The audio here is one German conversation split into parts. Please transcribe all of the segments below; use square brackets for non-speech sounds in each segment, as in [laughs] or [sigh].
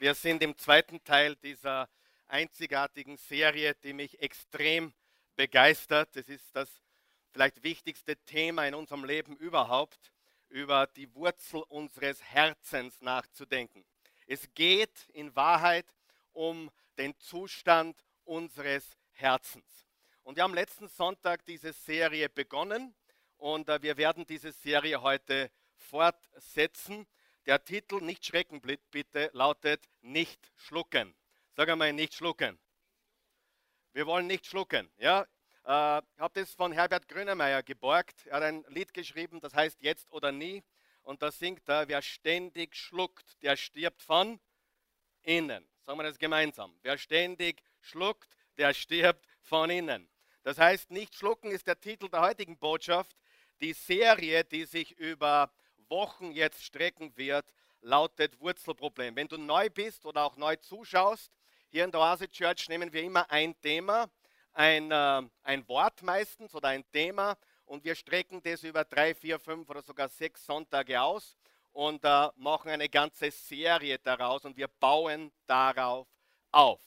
Wir sind im zweiten Teil dieser einzigartigen Serie, die mich extrem begeistert. Es ist das vielleicht wichtigste Thema in unserem Leben überhaupt, über die Wurzel unseres Herzens nachzudenken. Es geht in Wahrheit um den Zustand unseres Herzens. Und wir haben letzten Sonntag diese Serie begonnen und äh, wir werden diese Serie heute fortsetzen. Der Titel, nicht schrecken bitte, lautet Nicht schlucken. Sag einmal, nicht schlucken. Wir wollen nicht schlucken. Ja? Äh, ich habe das von Herbert Grönemeyer geborgt. Er hat ein Lied geschrieben, das heißt Jetzt oder Nie. Und da singt er, wer ständig schluckt, der stirbt von innen. Sagen wir das gemeinsam. Wer ständig schluckt, der stirbt von innen. Das heißt, nicht schlucken ist der Titel der heutigen Botschaft. Die Serie, die sich über Wochen jetzt strecken wird, lautet Wurzelproblem. Wenn du neu bist oder auch neu zuschaust, hier in der Oase Church nehmen wir immer ein Thema, ein, äh, ein Wort meistens oder ein Thema und wir strecken das über drei, vier, fünf oder sogar sechs Sonntage aus und äh, machen eine ganze Serie daraus und wir bauen darauf auf.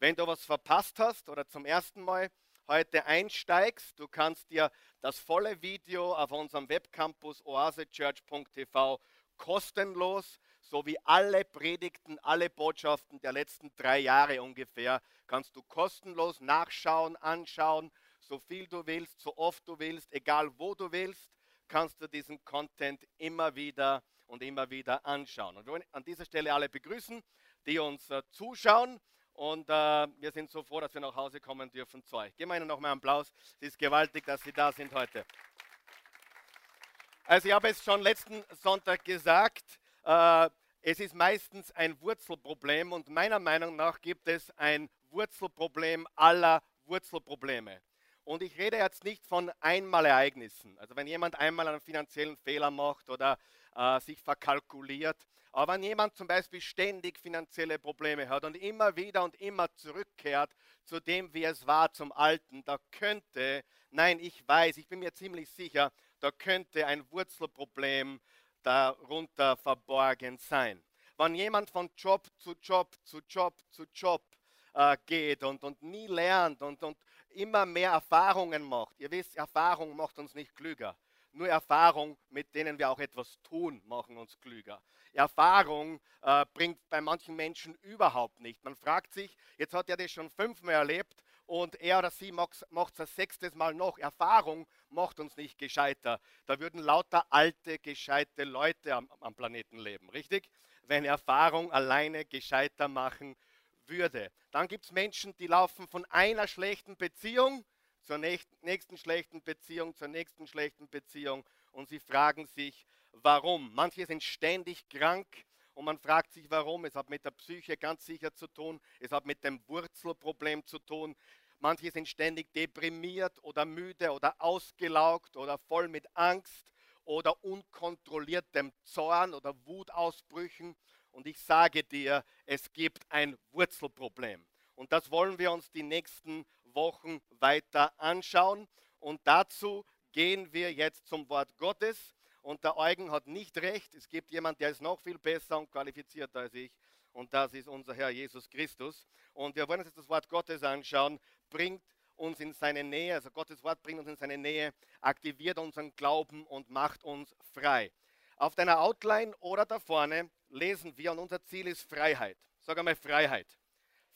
Wenn du was verpasst hast oder zum ersten Mal heute einsteigst, du kannst dir das volle Video auf unserem Webcampus oasechurch.tv kostenlos sowie alle Predigten, alle Botschaften der letzten drei Jahre ungefähr kannst du kostenlos nachschauen, anschauen, so viel du willst, so oft du willst, egal wo du willst, kannst du diesen Content immer wieder und immer wieder anschauen. Und wir wollen an dieser Stelle alle begrüßen, die uns äh, zuschauen und äh, wir sind so froh, dass wir nach Hause kommen dürfen zu euch. Geben wir Ihnen nochmal einen Applaus. Es ist gewaltig, dass Sie da sind heute. Also ich habe es schon letzten Sonntag gesagt, äh, es ist meistens ein Wurzelproblem und meiner Meinung nach gibt es ein Wurzelproblem aller Wurzelprobleme. Und ich rede jetzt nicht von Einmalereignissen. Also wenn jemand einmal einen finanziellen Fehler macht oder äh, sich verkalkuliert, aber wenn jemand zum Beispiel ständig finanzielle Probleme hat und immer wieder und immer zurückkehrt zu dem, wie es war, zum Alten, da könnte, nein, ich weiß, ich bin mir ziemlich sicher, da könnte ein Wurzelproblem darunter verborgen sein. Wenn jemand von Job zu Job zu Job zu Job äh, geht und, und nie lernt und, und immer mehr Erfahrungen macht, ihr wisst, Erfahrung macht uns nicht klüger. Nur Erfahrung, mit denen wir auch etwas tun, machen uns klüger. Erfahrung äh, bringt bei manchen Menschen überhaupt nicht. Man fragt sich, jetzt hat er das schon fünfmal erlebt und er oder sie macht es das sechstes Mal noch. Erfahrung macht uns nicht gescheiter. Da würden lauter alte, gescheite Leute am, am Planeten leben, richtig? Wenn Erfahrung alleine gescheiter machen würde. Dann gibt es Menschen, die laufen von einer schlechten Beziehung zur nächsten schlechten Beziehung, zur nächsten schlechten Beziehung und sie fragen sich, warum. Manche sind ständig krank und man fragt sich, warum. Es hat mit der Psyche ganz sicher zu tun, es hat mit dem Wurzelproblem zu tun. Manche sind ständig deprimiert oder müde oder ausgelaugt oder voll mit Angst oder unkontrolliertem Zorn oder Wutausbrüchen. Und ich sage dir, es gibt ein Wurzelproblem. Und das wollen wir uns die nächsten Wochen weiter anschauen. Und dazu gehen wir jetzt zum Wort Gottes. Und der Eugen hat nicht recht. Es gibt jemanden, der ist noch viel besser und qualifizierter als ich. Und das ist unser Herr Jesus Christus. Und wir wollen uns jetzt das Wort Gottes anschauen. Bringt uns in seine Nähe, also Gottes Wort bringt uns in seine Nähe, aktiviert unseren Glauben und macht uns frei. Auf deiner Outline oder da vorne lesen wir und unser Ziel ist Freiheit. Sag einmal Freiheit.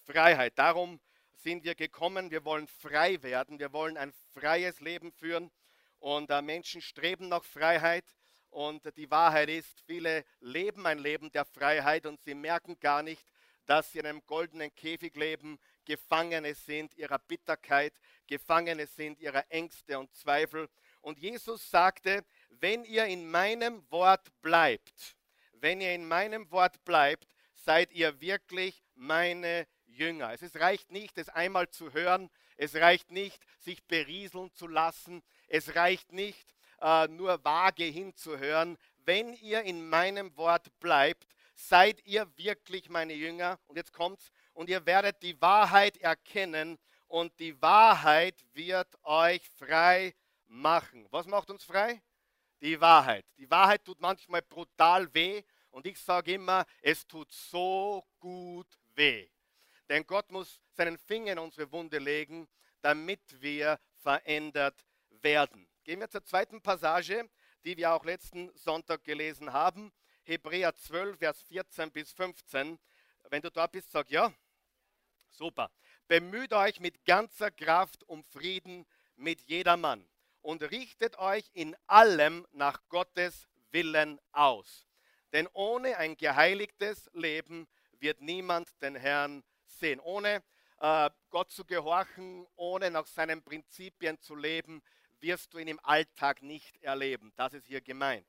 Freiheit. Darum sind wir gekommen. Wir wollen frei werden. Wir wollen ein freies Leben führen. Und äh, Menschen streben nach Freiheit. Und die Wahrheit ist, viele leben ein Leben der Freiheit und sie merken gar nicht, dass sie in einem goldenen Käfig leben, Gefangene sind ihrer Bitterkeit, Gefangene sind ihrer Ängste und Zweifel. Und Jesus sagte, wenn ihr in meinem Wort bleibt, wenn ihr in meinem Wort bleibt, seid ihr wirklich meine Jünger. Es reicht nicht, es einmal zu hören. Es reicht nicht, sich berieseln zu lassen. Es reicht nicht, äh, nur vage hinzuhören. Wenn ihr in meinem Wort bleibt, seid ihr wirklich meine Jünger. Und jetzt kommt's. Und ihr werdet die Wahrheit erkennen. Und die Wahrheit wird euch frei machen. Was macht uns frei? Die Wahrheit. Die Wahrheit tut manchmal brutal weh. Und ich sage immer, es tut so gut weh. Denn Gott muss seinen Finger in unsere Wunde legen, damit wir verändert werden. Gehen wir zur zweiten Passage, die wir auch letzten Sonntag gelesen haben. Hebräer 12, Vers 14 bis 15. Wenn du dort bist, sag ja. Super. Bemüht euch mit ganzer Kraft um Frieden mit jedermann und richtet euch in allem nach Gottes Willen aus. Denn ohne ein geheiligtes Leben wird niemand den Herrn sehen. Ohne äh, Gott zu gehorchen, ohne nach seinen Prinzipien zu leben, wirst du ihn im Alltag nicht erleben. Das ist hier gemeint.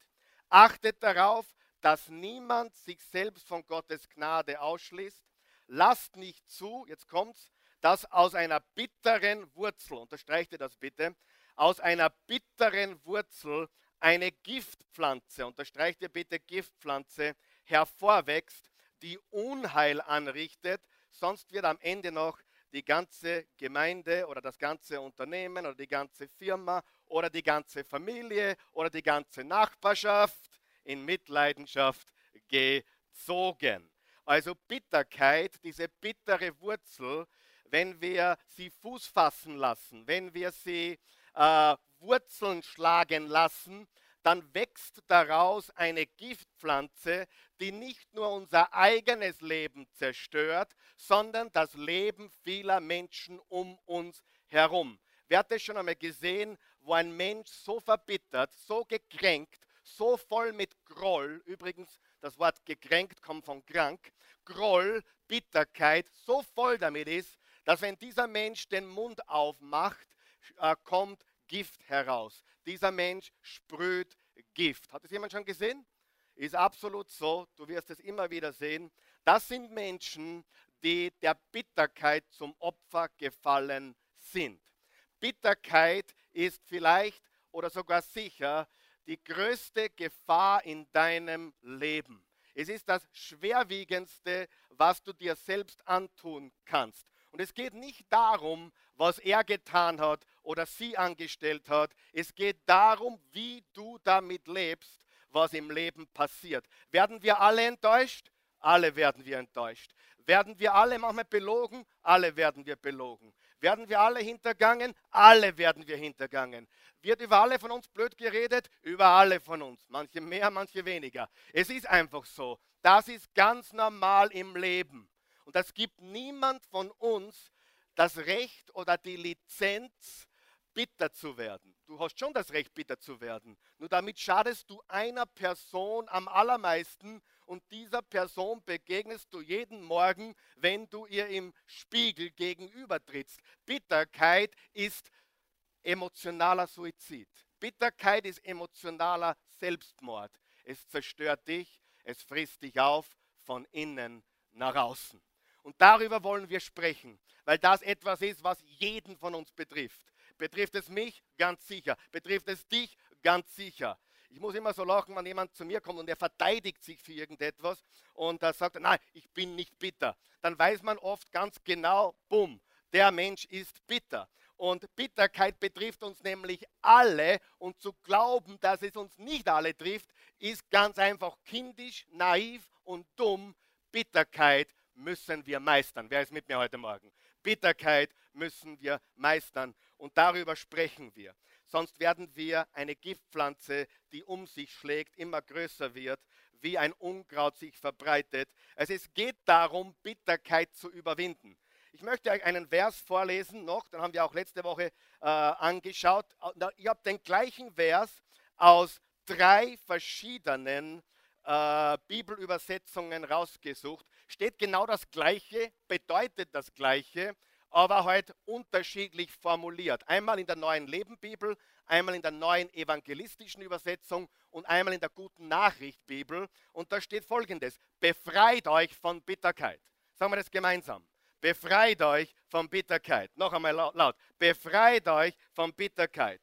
Achtet darauf, dass niemand sich selbst von Gottes Gnade ausschließt. Lasst nicht zu, jetzt kommt's, dass aus einer bitteren Wurzel, unterstreicht ihr das bitte, aus einer bitteren Wurzel eine Giftpflanze, unterstreicht ihr bitte Giftpflanze, hervorwächst, die Unheil anrichtet, sonst wird am Ende noch die ganze Gemeinde oder das ganze Unternehmen oder die ganze Firma oder die ganze Familie oder die ganze Nachbarschaft in Mitleidenschaft gezogen. Also Bitterkeit, diese bittere Wurzel, wenn wir sie Fuß fassen lassen, wenn wir sie äh, Wurzeln schlagen lassen, dann wächst daraus eine Giftpflanze, die nicht nur unser eigenes Leben zerstört, sondern das Leben vieler Menschen um uns herum. Wer hat das schon einmal gesehen, wo ein Mensch so verbittert, so gekränkt, so voll mit Groll, übrigens das Wort gekränkt kommt von krank, Groll, Bitterkeit, so voll damit ist, dass wenn dieser Mensch den Mund aufmacht, äh, kommt Gift heraus. Dieser Mensch sprüht Gift. Hat es jemand schon gesehen? Ist absolut so. Du wirst es immer wieder sehen. Das sind Menschen, die der Bitterkeit zum Opfer gefallen sind. Bitterkeit ist vielleicht oder sogar sicher die größte Gefahr in deinem Leben. Es ist das Schwerwiegendste, was du dir selbst antun kannst. Und es geht nicht darum, was er getan hat oder sie angestellt hat. Es geht darum, wie du damit lebst, was im Leben passiert. Werden wir alle enttäuscht? Alle werden wir enttäuscht. Werden wir alle manchmal belogen? Alle werden wir belogen. Werden wir alle hintergangen? Alle werden wir hintergangen. Wird über alle von uns blöd geredet? Über alle von uns. Manche mehr, manche weniger. Es ist einfach so. Das ist ganz normal im Leben. Und es gibt niemand von uns das Recht oder die Lizenz, bitter zu werden. Du hast schon das Recht, bitter zu werden. Nur damit schadest du einer Person am allermeisten und dieser Person begegnest du jeden Morgen, wenn du ihr im Spiegel gegenübertrittst. Bitterkeit ist emotionaler Suizid. Bitterkeit ist emotionaler Selbstmord. Es zerstört dich, es frisst dich auf von innen nach außen. Und darüber wollen wir sprechen, weil das etwas ist, was jeden von uns betrifft. Betrifft es mich? Ganz sicher. Betrifft es dich? Ganz sicher. Ich muss immer so lachen, wenn jemand zu mir kommt und er verteidigt sich für irgendetwas und er sagt, nein, ich bin nicht bitter. Dann weiß man oft ganz genau, bumm, der Mensch ist bitter. Und Bitterkeit betrifft uns nämlich alle. Und zu glauben, dass es uns nicht alle trifft, ist ganz einfach kindisch, naiv und dumm. Bitterkeit müssen wir meistern. Wer ist mit mir heute Morgen? Bitterkeit müssen wir meistern. Und darüber sprechen wir. Sonst werden wir eine Giftpflanze, die um sich schlägt, immer größer wird, wie ein Unkraut sich verbreitet. Also es geht darum, Bitterkeit zu überwinden. Ich möchte euch einen Vers vorlesen noch, den haben wir auch letzte Woche äh, angeschaut. Ich habe den gleichen Vers aus drei verschiedenen äh, Bibelübersetzungen rausgesucht. Steht genau das Gleiche, bedeutet das Gleiche, aber halt unterschiedlich formuliert. Einmal in der neuen Lebenbibel, einmal in der neuen evangelistischen Übersetzung und einmal in der guten Nachricht Bibel. Und da steht folgendes: Befreit euch von Bitterkeit. Sagen wir das gemeinsam. Befreit euch von Bitterkeit. Noch einmal laut. Befreit euch von Bitterkeit.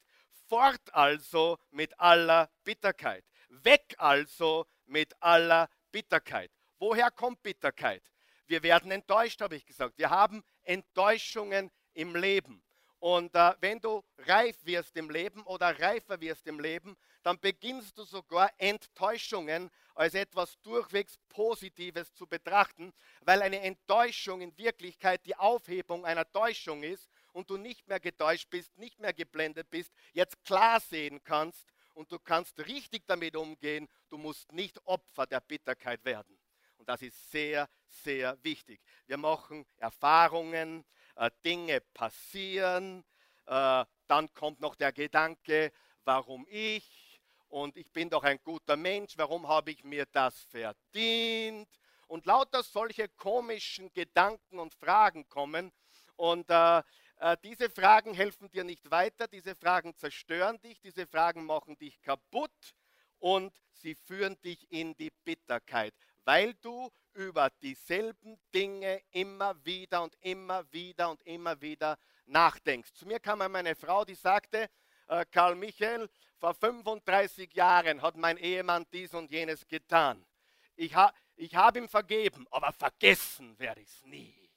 Fort also mit aller Bitterkeit. Weg also mit aller Bitterkeit. Woher kommt Bitterkeit? Wir werden enttäuscht, habe ich gesagt. Wir haben Enttäuschungen im Leben. Und äh, wenn du reif wirst im Leben oder reifer wirst im Leben, dann beginnst du sogar Enttäuschungen als etwas durchwegs Positives zu betrachten, weil eine Enttäuschung in Wirklichkeit die Aufhebung einer Täuschung ist und du nicht mehr getäuscht bist, nicht mehr geblendet bist, jetzt klar sehen kannst und du kannst richtig damit umgehen. Du musst nicht Opfer der Bitterkeit werden. Und das ist sehr, sehr wichtig. Wir machen Erfahrungen, äh, Dinge passieren, äh, dann kommt noch der Gedanke, warum ich? Und ich bin doch ein guter Mensch, warum habe ich mir das verdient? Und lauter solche komischen Gedanken und Fragen kommen. Und äh, äh, diese Fragen helfen dir nicht weiter, diese Fragen zerstören dich, diese Fragen machen dich kaputt und sie führen dich in die Bitterkeit, weil du über dieselben Dinge immer wieder und immer wieder und immer wieder nachdenkst. Zu mir kam meine Frau, die sagte, äh, Karl Michael, vor 35 Jahren hat mein Ehemann dies und jenes getan. Ich, ha, ich habe ihm vergeben, aber vergessen werde ich es nie.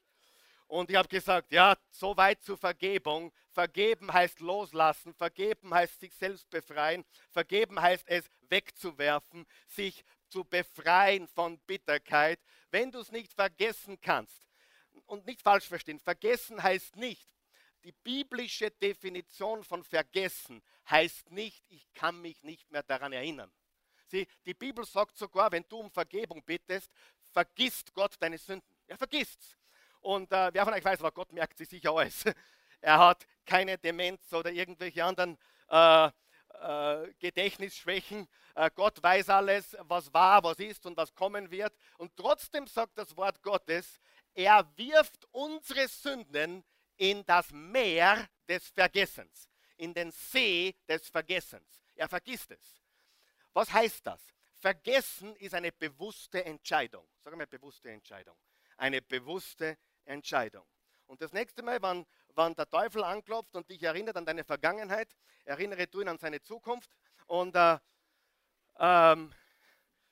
Und ich habe gesagt, ja, so weit zur Vergebung. Vergeben heißt loslassen, vergeben heißt sich selbst befreien, vergeben heißt es wegzuwerfen, sich zu befreien von Bitterkeit. Wenn du es nicht vergessen kannst, und nicht falsch verstehen, vergessen heißt nicht, die biblische Definition von vergessen heißt nicht, ich kann mich nicht mehr daran erinnern. Sie, die Bibel sagt sogar, wenn du um Vergebung bittest, vergisst Gott deine Sünden. Er vergisst es. Und äh, wer von euch weiß, aber Gott merkt sich sicher alles. [laughs] Er hat keine Demenz oder irgendwelche anderen äh, äh, Gedächtnisschwächen. Äh, Gott weiß alles, was war, was ist und was kommen wird. Und trotzdem sagt das Wort Gottes, er wirft unsere Sünden in das Meer des Vergessens, in den See des Vergessens. Er vergisst es. Was heißt das? Vergessen ist eine bewusste Entscheidung. Sag mal bewusste Entscheidung. Eine bewusste Entscheidung. Und das nächste Mal, wann, wann der Teufel anklopft und dich erinnert an deine Vergangenheit, erinnere du ihn an seine Zukunft. Und äh, ähm,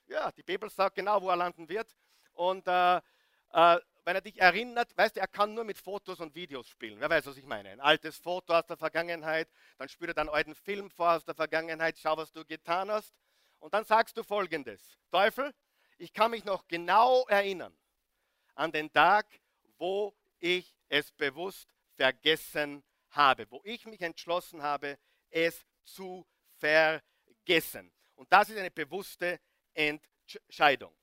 ja, die Bibel sagt genau, wo er landen wird. Und äh, äh, wenn er dich erinnert, weißt du, er kann nur mit Fotos und Videos spielen. Wer weiß, was ich meine? Ein altes Foto aus der Vergangenheit, dann spürt er einen alten Film vor aus der Vergangenheit, schau, was du getan hast. Und dann sagst du folgendes: Teufel, ich kann mich noch genau erinnern an den Tag, wo ich es bewusst vergessen habe, wo ich mich entschlossen habe, es zu vergessen. Und das ist eine bewusste Entscheidung.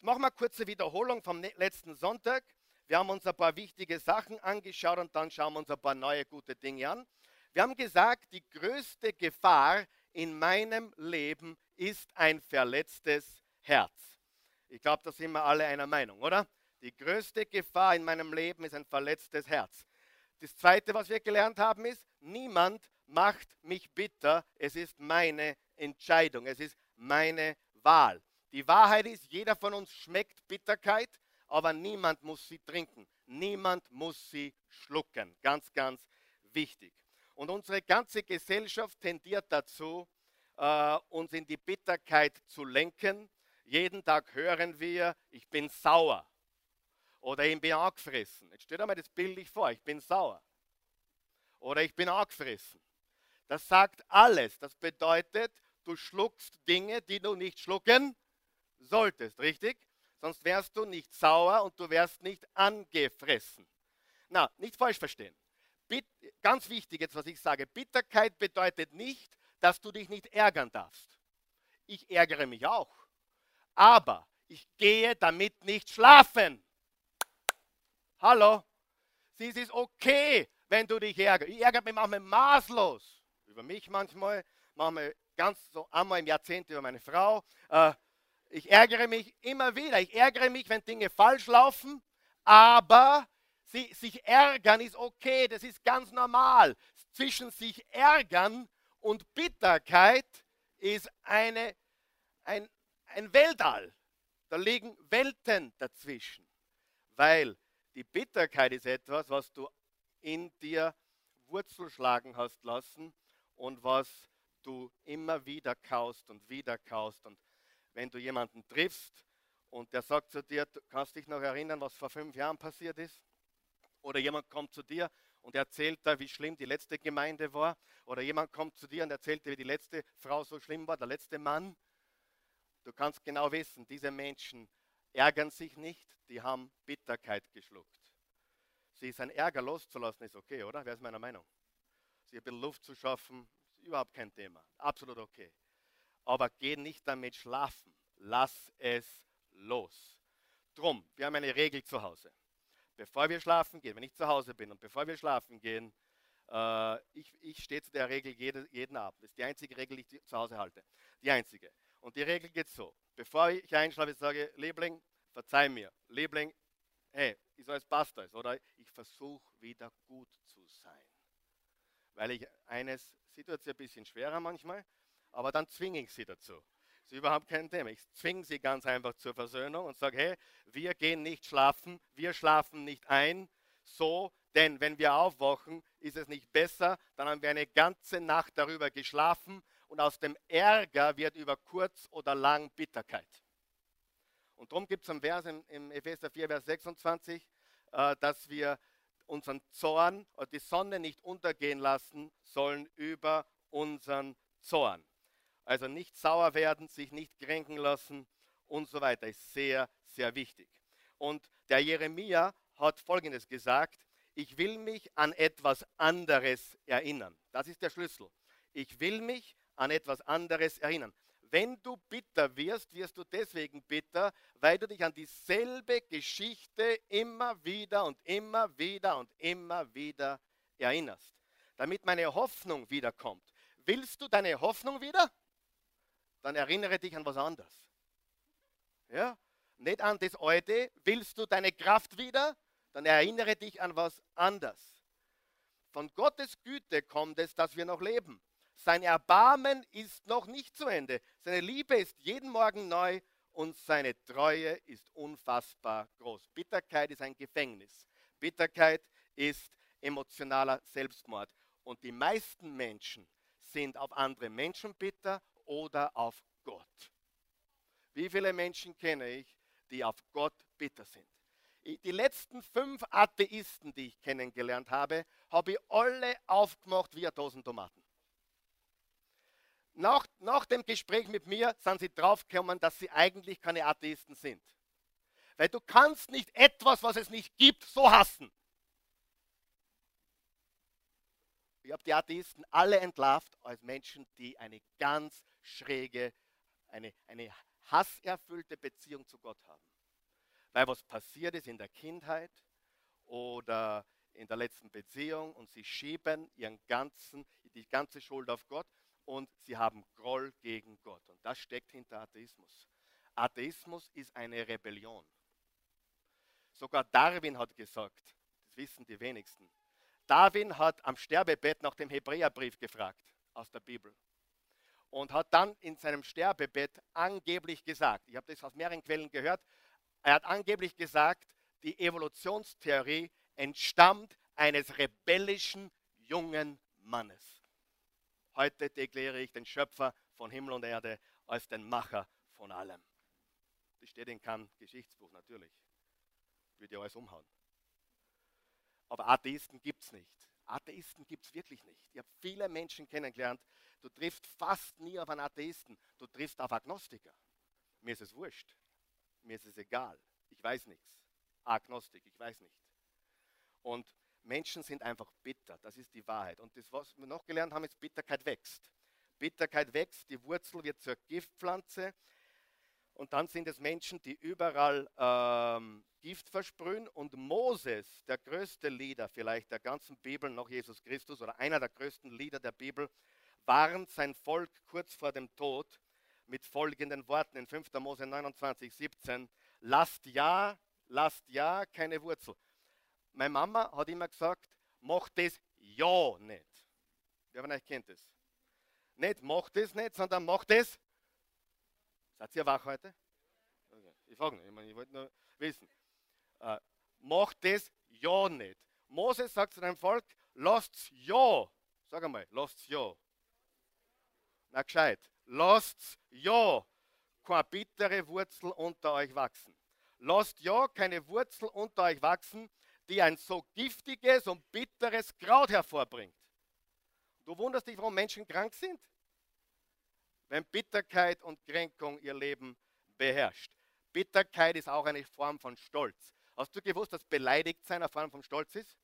Machen wir eine kurze Wiederholung vom ne-, letzten Sonntag. Wir haben uns ein paar wichtige Sachen angeschaut und dann schauen wir uns ein paar neue gute Dinge an. Wir haben gesagt, die größte Gefahr in meinem Leben ist ein verletztes Herz. Ich glaube, da sind wir alle einer Meinung, oder? Die größte Gefahr in meinem Leben ist ein verletztes Herz. Das Zweite, was wir gelernt haben, ist, niemand macht mich bitter. Es ist meine Entscheidung. Es ist meine Wahl. Die Wahrheit ist, jeder von uns schmeckt Bitterkeit, aber niemand muss sie trinken. Niemand muss sie schlucken. Ganz, ganz wichtig. Und unsere ganze Gesellschaft tendiert dazu, äh, uns in die Bitterkeit zu lenken. Jeden Tag hören wir, ich bin sauer. Oder ich bin angefressen. Jetzt stell dir mal das bildlich vor, ich bin sauer. Oder ich bin angefressen. Das sagt alles. Das bedeutet, du schluckst Dinge, die du nicht schlucken solltest, richtig? Sonst wärst du nicht sauer und du wärst nicht angefressen. Na, nicht falsch verstehen. Bitt, ganz wichtig jetzt, was ich sage. Bitterkeit bedeutet nicht, dass du dich nicht ärgern darfst. Ich ärgere mich auch. Aber ich gehe damit nicht schlafen. Hallo? Es ist okay, wenn du dich ärgerst. Ich ärgere mich manchmal maßlos. Über mich manchmal, manchmal ganz so einmal im Jahrzehnt über meine Frau. Äh, ich ärgere mich immer wieder. Ich ärgere mich, wenn Dinge falsch laufen, aber sie, sich ärgern ist okay, das ist ganz normal. Zwischen sich ärgern und Bitterkeit ist eine, ein, ein Weltall. Da liegen Welten dazwischen. Weil die Bitterkeit ist etwas, was du in dir Wurzel schlagen hast lassen und was du immer wieder kaust und wieder kaust. Und wenn du jemanden triffst und der sagt zu dir, du kannst dich noch erinnern, was vor fünf Jahren passiert ist? Oder jemand kommt zu dir und erzählt da, wie schlimm die letzte Gemeinde war. Oder jemand kommt zu dir und erzählt dir, wie die letzte Frau so schlimm war, der letzte Mann. Du kannst genau wissen, diese Menschen ärgern sich nicht, die haben Bitterkeit geschluckt. Sie ist ein Ärger loszulassen, ist okay, oder? Wer ist meiner Meinung? Sie ein bisschen Luft zu schaffen, ist überhaupt kein Thema. Absolut okay. Aber geh nicht damit schlafen. Lass es los. Drum, wir haben eine Regel zu Hause. Bevor wir schlafen gehen, wenn ich zu Hause bin und bevor wir schlafen gehen, äh, ich, ich stehe zu der Regel jede, jeden Abend. Das ist die einzige Regel, die ich zu Hause halte. Die einzige. Und die Regel geht so. Bevor ich einschlafe, sage Liebling, verzeih mir. Liebling, hey, ich soll es passt alles. Oder ich versuche wieder gut zu sein. Weil ich eines, sie tut es ein bisschen schwerer manchmal, aber dann zwinge ich sie dazu ist überhaupt kein Thema. Ich zwinge sie ganz einfach zur Versöhnung und sage, hey, wir gehen nicht schlafen, wir schlafen nicht ein, so, denn wenn wir aufwachen, ist es nicht besser, dann haben wir eine ganze Nacht darüber geschlafen und aus dem Ärger wird über kurz oder lang Bitterkeit. Und darum gibt es einen Vers im, im Epheser 4, Vers 26, äh, dass wir unseren Zorn oder die Sonne nicht untergehen lassen sollen über unseren Zorn. Also nicht sauer werden, sich nicht kränken lassen und so weiter ist sehr, sehr wichtig. Und der Jeremia hat Folgendes gesagt, ich will mich an etwas anderes erinnern. Das ist der Schlüssel. Ich will mich an etwas anderes erinnern. Wenn du bitter wirst, wirst du deswegen bitter, weil du dich an dieselbe Geschichte immer wieder und immer wieder und immer wieder erinnerst. Damit meine Hoffnung wiederkommt. Willst du deine Hoffnung wieder? dann erinnere dich an was anderes. Ja? Nicht an das Alte. Willst du deine Kraft wieder? Dann erinnere dich an was anderes. Von Gottes Güte kommt es, dass wir noch leben. Sein Erbarmen ist noch nicht zu Ende. Seine Liebe ist jeden Morgen neu und seine Treue ist unfassbar groß. Bitterkeit ist ein Gefängnis. Bitterkeit ist emotionaler Selbstmord. Und die meisten Menschen sind auf andere Menschen bitter oder auf Gott. Wie viele Menschen kenne ich, die auf Gott bitter sind? Die letzten fünf Atheisten, die ich kennengelernt habe, habe ich alle aufgemacht wie Dosen Tomaten. Nach, nach dem Gespräch mit mir sind sie draufgekommen, dass sie eigentlich keine Atheisten sind. Weil du kannst nicht etwas, was es nicht gibt, so hassen. Ich habe die Atheisten alle entlarvt als Menschen, die eine ganz schräge, eine, eine hasserfüllte Beziehung zu Gott haben. Weil was passiert ist in der Kindheit oder in der letzten Beziehung und sie schieben ihren ganzen, die ganze Schuld auf Gott und sie haben Groll gegen Gott. Und das steckt hinter Atheismus. Atheismus ist eine Rebellion. Sogar Darwin hat gesagt, das wissen die wenigsten. Darwin hat am Sterbebett nach dem Hebräerbrief gefragt aus der Bibel und hat dann in seinem Sterbebett angeblich gesagt, ich habe das aus mehreren Quellen gehört, er hat angeblich gesagt, die Evolutionstheorie entstammt eines rebellischen jungen Mannes. Heute deklariere ich den Schöpfer von Himmel und Erde als den Macher von allem. Das steht in keinem Geschichtsbuch natürlich. Würde ja alles umhauen. Aber Atheisten gibt es nicht. Atheisten gibt es wirklich nicht. Ich habe viele Menschen kennengelernt, Du triffst fast nie auf einen Atheisten, du triffst auf Agnostiker. Mir ist es wurscht. Mir ist es egal. Ich weiß nichts. Agnostik, ich weiß nicht. Und Menschen sind einfach bitter, das ist die Wahrheit. Und das, was wir noch gelernt haben, ist, Bitterkeit wächst. Bitterkeit wächst, die Wurzel wird zur Giftpflanze. Und dann sind es Menschen, die überall ähm, Gift versprühen. Und Moses, der größte Lieder vielleicht der ganzen Bibel, noch Jesus Christus, oder einer der größten Lieder der Bibel, warnt sein Volk kurz vor dem Tod mit folgenden Worten in 5. Mose 29, 17. Lasst ja, lasst ja keine Wurzel. Meine Mama hat immer gesagt, macht das ja nicht. Wer von euch kennt das? Nicht macht es nicht, sondern macht es. Seid ihr wach heute? Ich frage nicht, ich, meine, ich wollte nur wissen. Äh, macht es ja nicht. Moses sagt zu dem Volk, lasst ja. Sag einmal, lasst ja. Na gescheit. Lasst ja keine bittere Wurzel unter euch wachsen. Lasst ja keine Wurzel unter euch wachsen, die ein so giftiges und bitteres Kraut hervorbringt. Du wunderst dich, warum Menschen krank sind? Wenn Bitterkeit und Kränkung ihr Leben beherrscht. Bitterkeit ist auch eine Form von Stolz. Hast du gewusst, dass beleidigt sein eine Form von Stolz ist?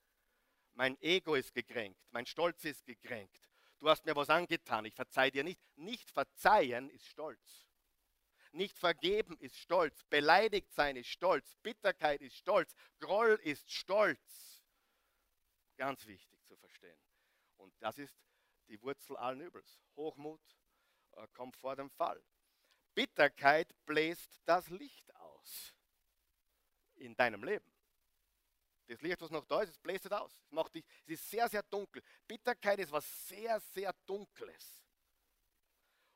Mein Ego ist gekränkt, mein Stolz ist gekränkt. Du hast mir was angetan, ich verzeih dir nicht. Nicht verzeihen ist Stolz. Nicht vergeben ist Stolz. Beleidigt sein ist Stolz. Bitterkeit ist Stolz. Groll ist Stolz. Ganz wichtig zu verstehen. Und das ist die Wurzel allen Übels. Hochmut äh, kommt vor dem Fall. Bitterkeit bläst das Licht aus in deinem Leben. Das Licht, was noch da ist, bläst es aus. Es, macht dich, es ist sehr, sehr dunkel. Bitterkeit ist was sehr, sehr Dunkles.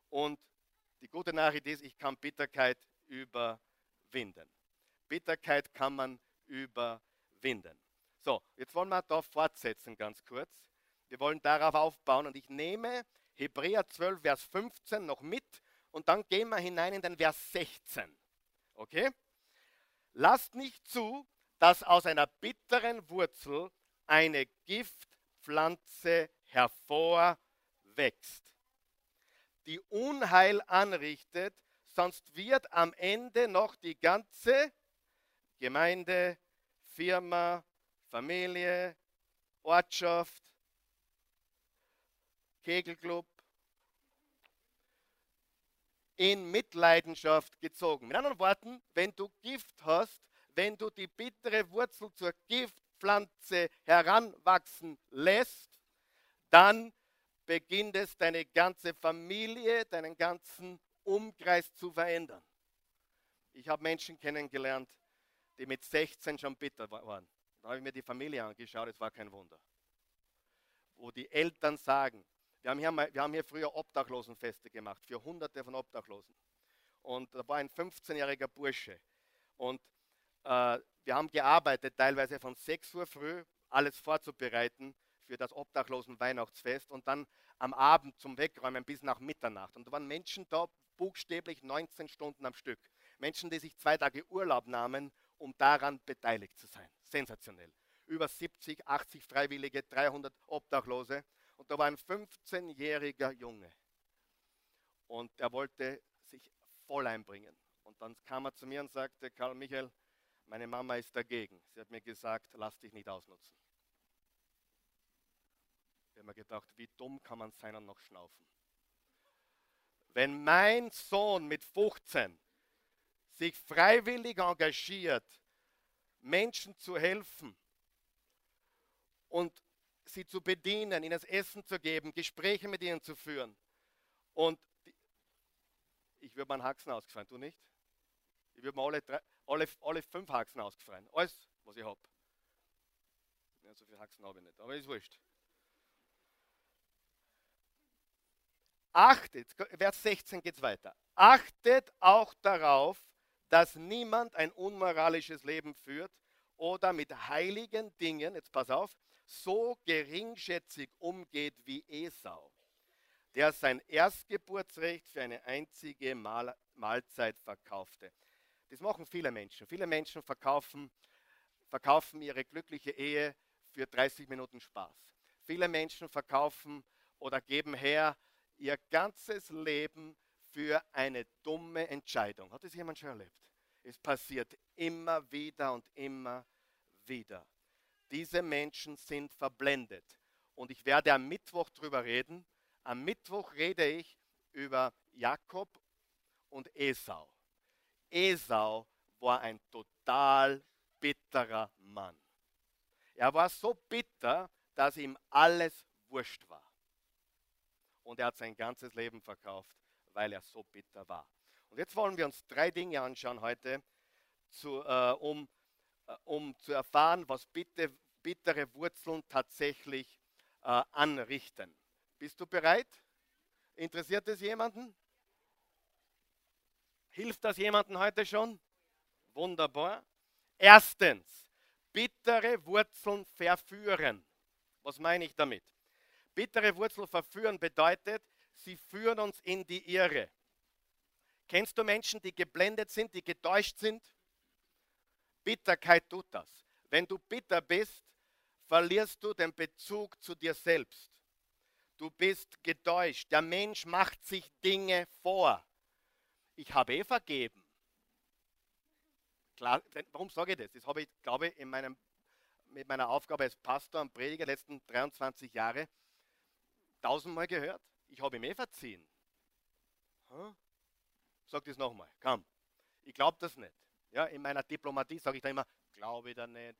Und die gute Nachricht ist, ich kann Bitterkeit überwinden. Bitterkeit kann man überwinden. So, jetzt wollen wir da fortsetzen ganz kurz. Wir wollen darauf aufbauen und ich nehme Hebräer 12, Vers 15 noch mit und dann gehen wir hinein in den Vers 16. Okay? Lasst nicht zu, dass aus einer bitteren Wurzel eine Giftpflanze hervorwächst die Unheil anrichtet, sonst wird am Ende noch die ganze Gemeinde, Firma, Familie, Ortschaft, Kegelclub in Mitleidenschaft gezogen. Mit anderen Worten, wenn du Gift hast, wenn du die bittere Wurzel zur Giftpflanze heranwachsen lässt, dann beginnt es, deine ganze Familie, deinen ganzen Umkreis zu verändern. Ich habe Menschen kennengelernt, die mit 16 schon bitter waren. Da habe ich mir die Familie angeschaut, es war kein Wunder. Wo die Eltern sagen, wir haben, hier, wir haben hier früher Obdachlosenfeste gemacht, für hunderte von Obdachlosen. Und da war ein 15-jähriger Bursche. Und äh, wir haben gearbeitet, teilweise von 6 Uhr früh, alles vorzubereiten für das Obdachlosen Weihnachtsfest und dann am Abend zum Wegräumen bis nach Mitternacht. Und da waren Menschen da, buchstäblich 19 Stunden am Stück. Menschen, die sich zwei Tage Urlaub nahmen, um daran beteiligt zu sein. Sensationell. Über 70, 80 Freiwillige, 300 Obdachlose. Und da war ein 15-jähriger Junge. Und er wollte sich voll einbringen. Und dann kam er zu mir und sagte, Karl Michael, meine Mama ist dagegen. Sie hat mir gesagt, lass dich nicht ausnutzen. Ich habe mir gedacht, wie dumm kann man sein und noch schnaufen. Wenn mein Sohn mit 15 sich freiwillig engagiert, Menschen zu helfen und sie zu bedienen, ihnen das Essen zu geben, Gespräche mit ihnen zu führen. Und ich würde meinen Haxen ausgefallen, du nicht? Ich würde mir alle, drei, alle, alle fünf Haxen ausgefallen. Alles, was ich habe. Ja, so viele Haxen habe ich nicht, aber ist wurscht. Achtet, Vers 16 geht es weiter. Achtet auch darauf, dass niemand ein unmoralisches Leben führt oder mit heiligen Dingen, jetzt pass auf, so geringschätzig umgeht wie Esau, der sein Erstgeburtsrecht für eine einzige Mahl Mahlzeit verkaufte. Das machen viele Menschen. Viele Menschen verkaufen, verkaufen ihre glückliche Ehe für 30 Minuten Spaß. Viele Menschen verkaufen oder geben her ihr ganzes Leben für eine dumme Entscheidung. Hat das jemand schon erlebt? Es passiert immer wieder und immer wieder. Diese Menschen sind verblendet. Und ich werde am Mittwoch darüber reden. Am Mittwoch rede ich über Jakob und Esau. Esau war ein total bitterer Mann. Er war so bitter, dass ihm alles wurscht war und er hat sein ganzes Leben verkauft, weil er so bitter war. Und jetzt wollen wir uns drei Dinge anschauen heute, zu, äh, um, äh, um zu erfahren, was bitte, bittere Wurzeln tatsächlich äh, anrichten. Bist du bereit? Interessiert es jemanden? Hilft das jemanden heute schon? Wunderbar. Erstens, bittere Wurzeln verführen. Was meine ich damit? Bittere Wurzel verführen bedeutet, sie führen uns in die Irre. Kennst du Menschen, die geblendet sind, die getäuscht sind? Bitterkeit tut das. Wenn du bitter bist, verlierst du den Bezug zu dir selbst. Du bist getäuscht. Der Mensch macht sich Dinge vor. Ich habe eh vergeben. Klar, warum sage ich das? Das habe ich, glaube ich, in meinem, mit meiner Aufgabe als Pastor und Prediger letzten 23 Jahre tausendmal gehört. Ich habe ihm eh verziehen. Hm? Sag das nochmal, komm. Ich glaube das nicht. Ja, in meiner Diplomatie sage ich da immer, glaube ich da nicht.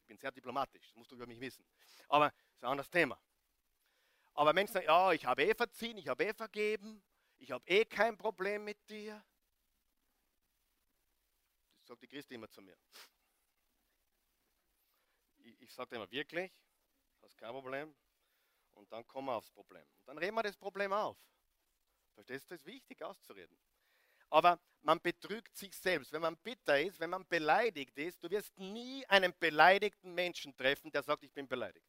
Ich bin sehr diplomatisch, das musst du über mich wissen. Aber das ist ein anderes Thema. Aber Menschen sagen, ja, ich habe eh verziehen, ich habe eh vergeben, ich habe eh kein Problem mit dir. Das sagt die Christi immer zu mir. Ich, ich sage immer, wirklich? Hast kein Problem? Und dann kommen wir aufs Problem. Und dann reden wir das Problem auf. Verstehst du? Das ist wichtig auszureden. Aber man betrügt sich selbst. Wenn man bitter ist, wenn man beleidigt ist, du wirst nie einen beleidigten Menschen treffen, der sagt, ich bin beleidigt.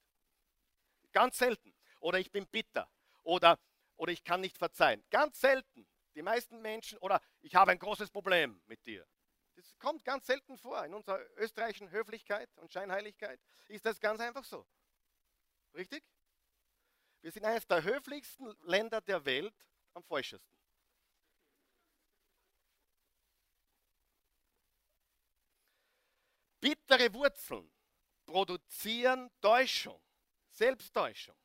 Ganz selten. Oder ich bin bitter. Oder, oder ich kann nicht verzeihen. Ganz selten. Die meisten Menschen, oder ich habe ein großes Problem mit dir. Das kommt ganz selten vor. In unserer österreichischen Höflichkeit und Scheinheiligkeit ist das ganz einfach so. Richtig? Wir sind eines der höflichsten Länder der Welt am falschesten. Bittere Wurzeln produzieren Täuschung, Selbsttäuschung.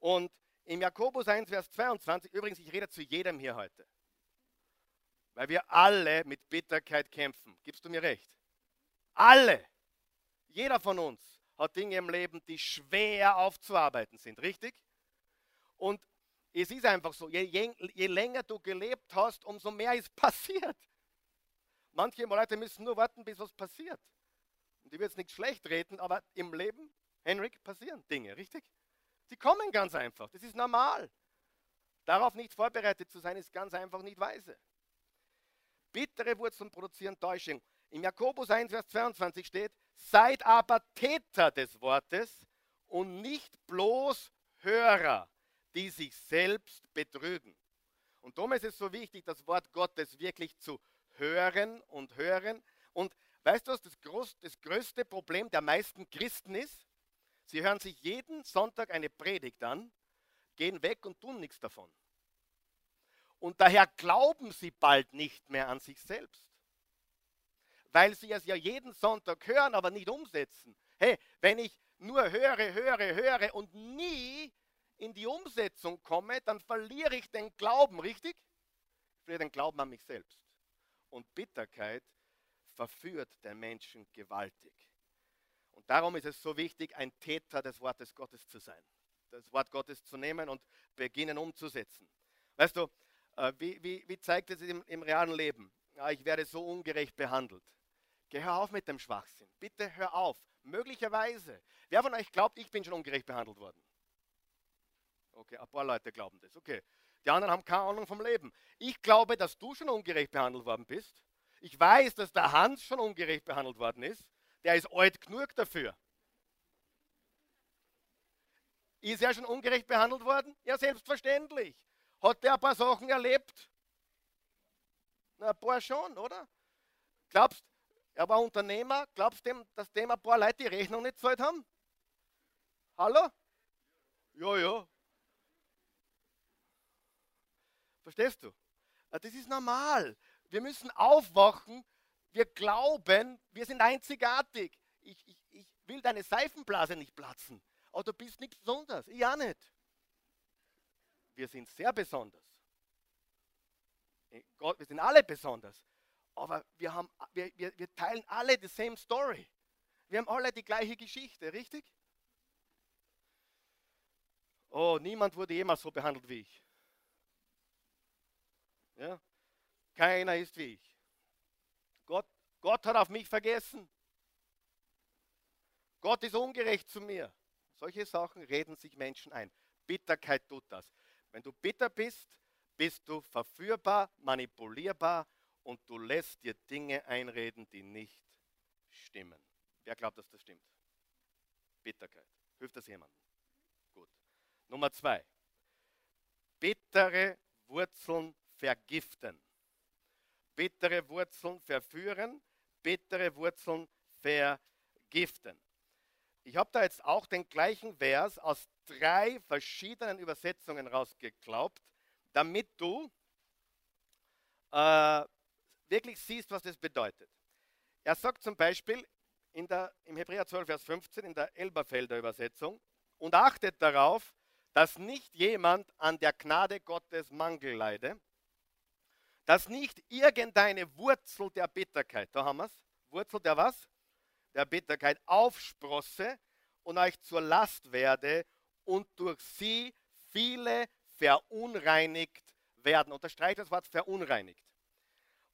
Und im Jakobus 1, Vers 22, übrigens, ich rede zu jedem hier heute, weil wir alle mit Bitterkeit kämpfen. Gibst du mir recht? Alle. Jeder von uns hat Dinge im Leben, die schwer aufzuarbeiten sind, richtig? Und es ist einfach so, je, je, je länger du gelebt hast, umso mehr ist [laughs] passiert. Manche Leute müssen nur warten, bis was passiert. Und ich will jetzt nicht schlecht reden, aber im Leben, Henrik, passieren Dinge, richtig? Sie kommen ganz einfach. Das ist normal. Darauf nicht vorbereitet zu sein, ist ganz einfach nicht weise. Bittere Wurzeln produzieren Täuschung. Im Jakobus 1, Vers 22 steht, seid aber Täter des Wortes und nicht bloß Hörer, die sich selbst betrügen. Und darum ist es so wichtig, das Wort Gottes wirklich zu hören und hören. Und weißt du, was das, groß, das größte Problem der meisten Christen ist? Sie hören sich jeden Sonntag eine Predigt an, gehen weg und tun nichts davon. Und daher glauben sie bald nicht mehr an sich selbst. Weil sie es ja jeden Sonntag hören, aber nicht umsetzen. Hey, wenn ich nur höre, höre, höre und nie in die Umsetzung komme, dann verliere ich den Glauben, richtig? Ich verliere den Glauben an mich selbst. Und Bitterkeit verführt den Menschen gewaltig. Und darum ist es so wichtig, ein Täter des Wortes Gottes zu sein. Das Wort Gottes zu nehmen und beginnen umzusetzen. Weißt du, äh, wie, wie, wie zeigt es im, im realen Leben? Ja, ich werde so ungerecht behandelt. Geh, hör auf mit dem Schwachsinn. Bitte hör auf. Möglicherweise. Wer von euch glaubt, ich bin schon ungerecht behandelt worden? Okay, ein paar Leute glauben das. Okay. Die anderen haben keine Ahnung vom Leben. Ich glaube, dass du schon ungerecht behandelt worden bist. Ich weiß, dass der Hans schon ungerecht behandelt worden ist. Der ist alt genug dafür. Ist er schon ungerecht behandelt worden? Ja, selbstverständlich. Hat er ein paar Sachen erlebt? Na, ein paar schon, oder? Glaubst er war Unternehmer, glaubst du, dass dem ein paar Leute die Rechnung nicht gezahlt haben? Hallo? Ja, ja. Verstehst du? Das ist normal. Wir müssen aufwachen. Wir glauben, wir sind einzigartig. Ich, ich, ich will deine Seifenblase nicht platzen. Aber du bist nichts Besonderes. Ich auch nicht. Wir sind sehr besonders. Gott, wir sind alle besonders. Aber wir, haben, wir, wir, wir teilen alle die same story. Wir haben alle die gleiche Geschichte, richtig? Oh, niemand wurde jemals so behandelt wie ich. Ja? Keiner ist wie ich. Gott, Gott hat auf mich vergessen. Gott ist ungerecht zu mir. Solche Sachen reden sich Menschen ein. Bitterkeit tut das. Wenn du bitter bist, bist du verführbar, manipulierbar und du lässt dir Dinge einreden, die nicht stimmen. Wer glaubt, dass das stimmt? Bitterkeit. Hilft das jemandem? Gut. Nummer zwei. Bittere Wurzeln vergiften. Bittere Wurzeln verführen, bittere Wurzeln vergiften. Ich habe da jetzt auch den gleichen Vers aus drei verschiedenen Übersetzungen rausgeklaubt, damit du äh, wirklich siehst, was das bedeutet. Er sagt zum Beispiel in der, im Hebräer 12, Vers 15 in der Elberfelder Übersetzung, und achtet darauf, dass nicht jemand an der Gnade Gottes Mangel leide, dass nicht irgendeine Wurzel der Bitterkeit, da haben wir es, Wurzel der was? Der Bitterkeit aufsprosse und euch zur Last werde und durch sie viele verunreinigt werden. Unterstreicht das Wort verunreinigt.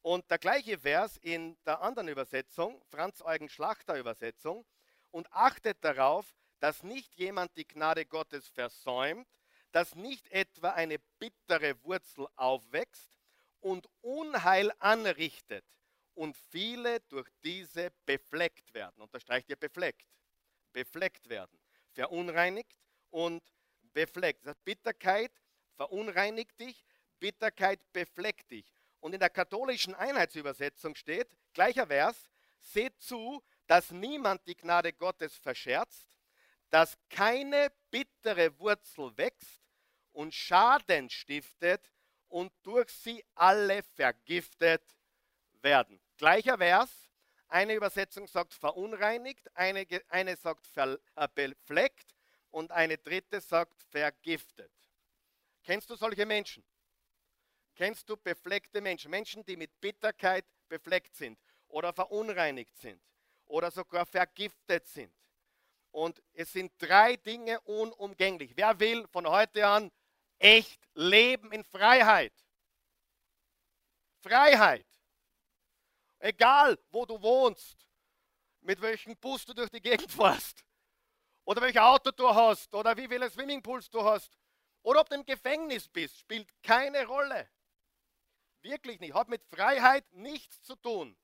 Und der gleiche Vers in der anderen Übersetzung, Franz-Eugen Schlachter Übersetzung, und achtet darauf, dass nicht jemand die Gnade Gottes versäumt, dass nicht etwa eine bittere Wurzel aufwächst und Unheil anrichtet und viele durch diese befleckt werden. Unterstreicht ihr befleckt? Befleckt werden. Verunreinigt und befleckt. Das heißt, Bitterkeit verunreinigt dich, Bitterkeit befleckt dich. Und in der katholischen Einheitsübersetzung steht, gleicher Vers, seht zu, dass niemand die Gnade Gottes verscherzt, dass keine bittere Wurzel wächst und Schaden stiftet und durch sie alle vergiftet werden. Gleicher Vers, eine Übersetzung sagt verunreinigt, eine, eine sagt ver, äh, befleckt und eine dritte sagt vergiftet. Kennst du solche Menschen? Kennst du befleckte Menschen? Menschen, die mit Bitterkeit befleckt sind oder verunreinigt sind oder sogar vergiftet sind. Und es sind drei Dinge unumgänglich. Wer will von heute an echt leben in Freiheit? Freiheit. Egal, wo du wohnst, mit welchem Bus du durch die Gegend [laughs] fährst, oder welches Auto du hast, oder wie viele Swimmingpools du hast, oder ob du im Gefängnis bist, spielt keine Rolle. Wirklich nicht. Hat mit Freiheit nichts zu tun.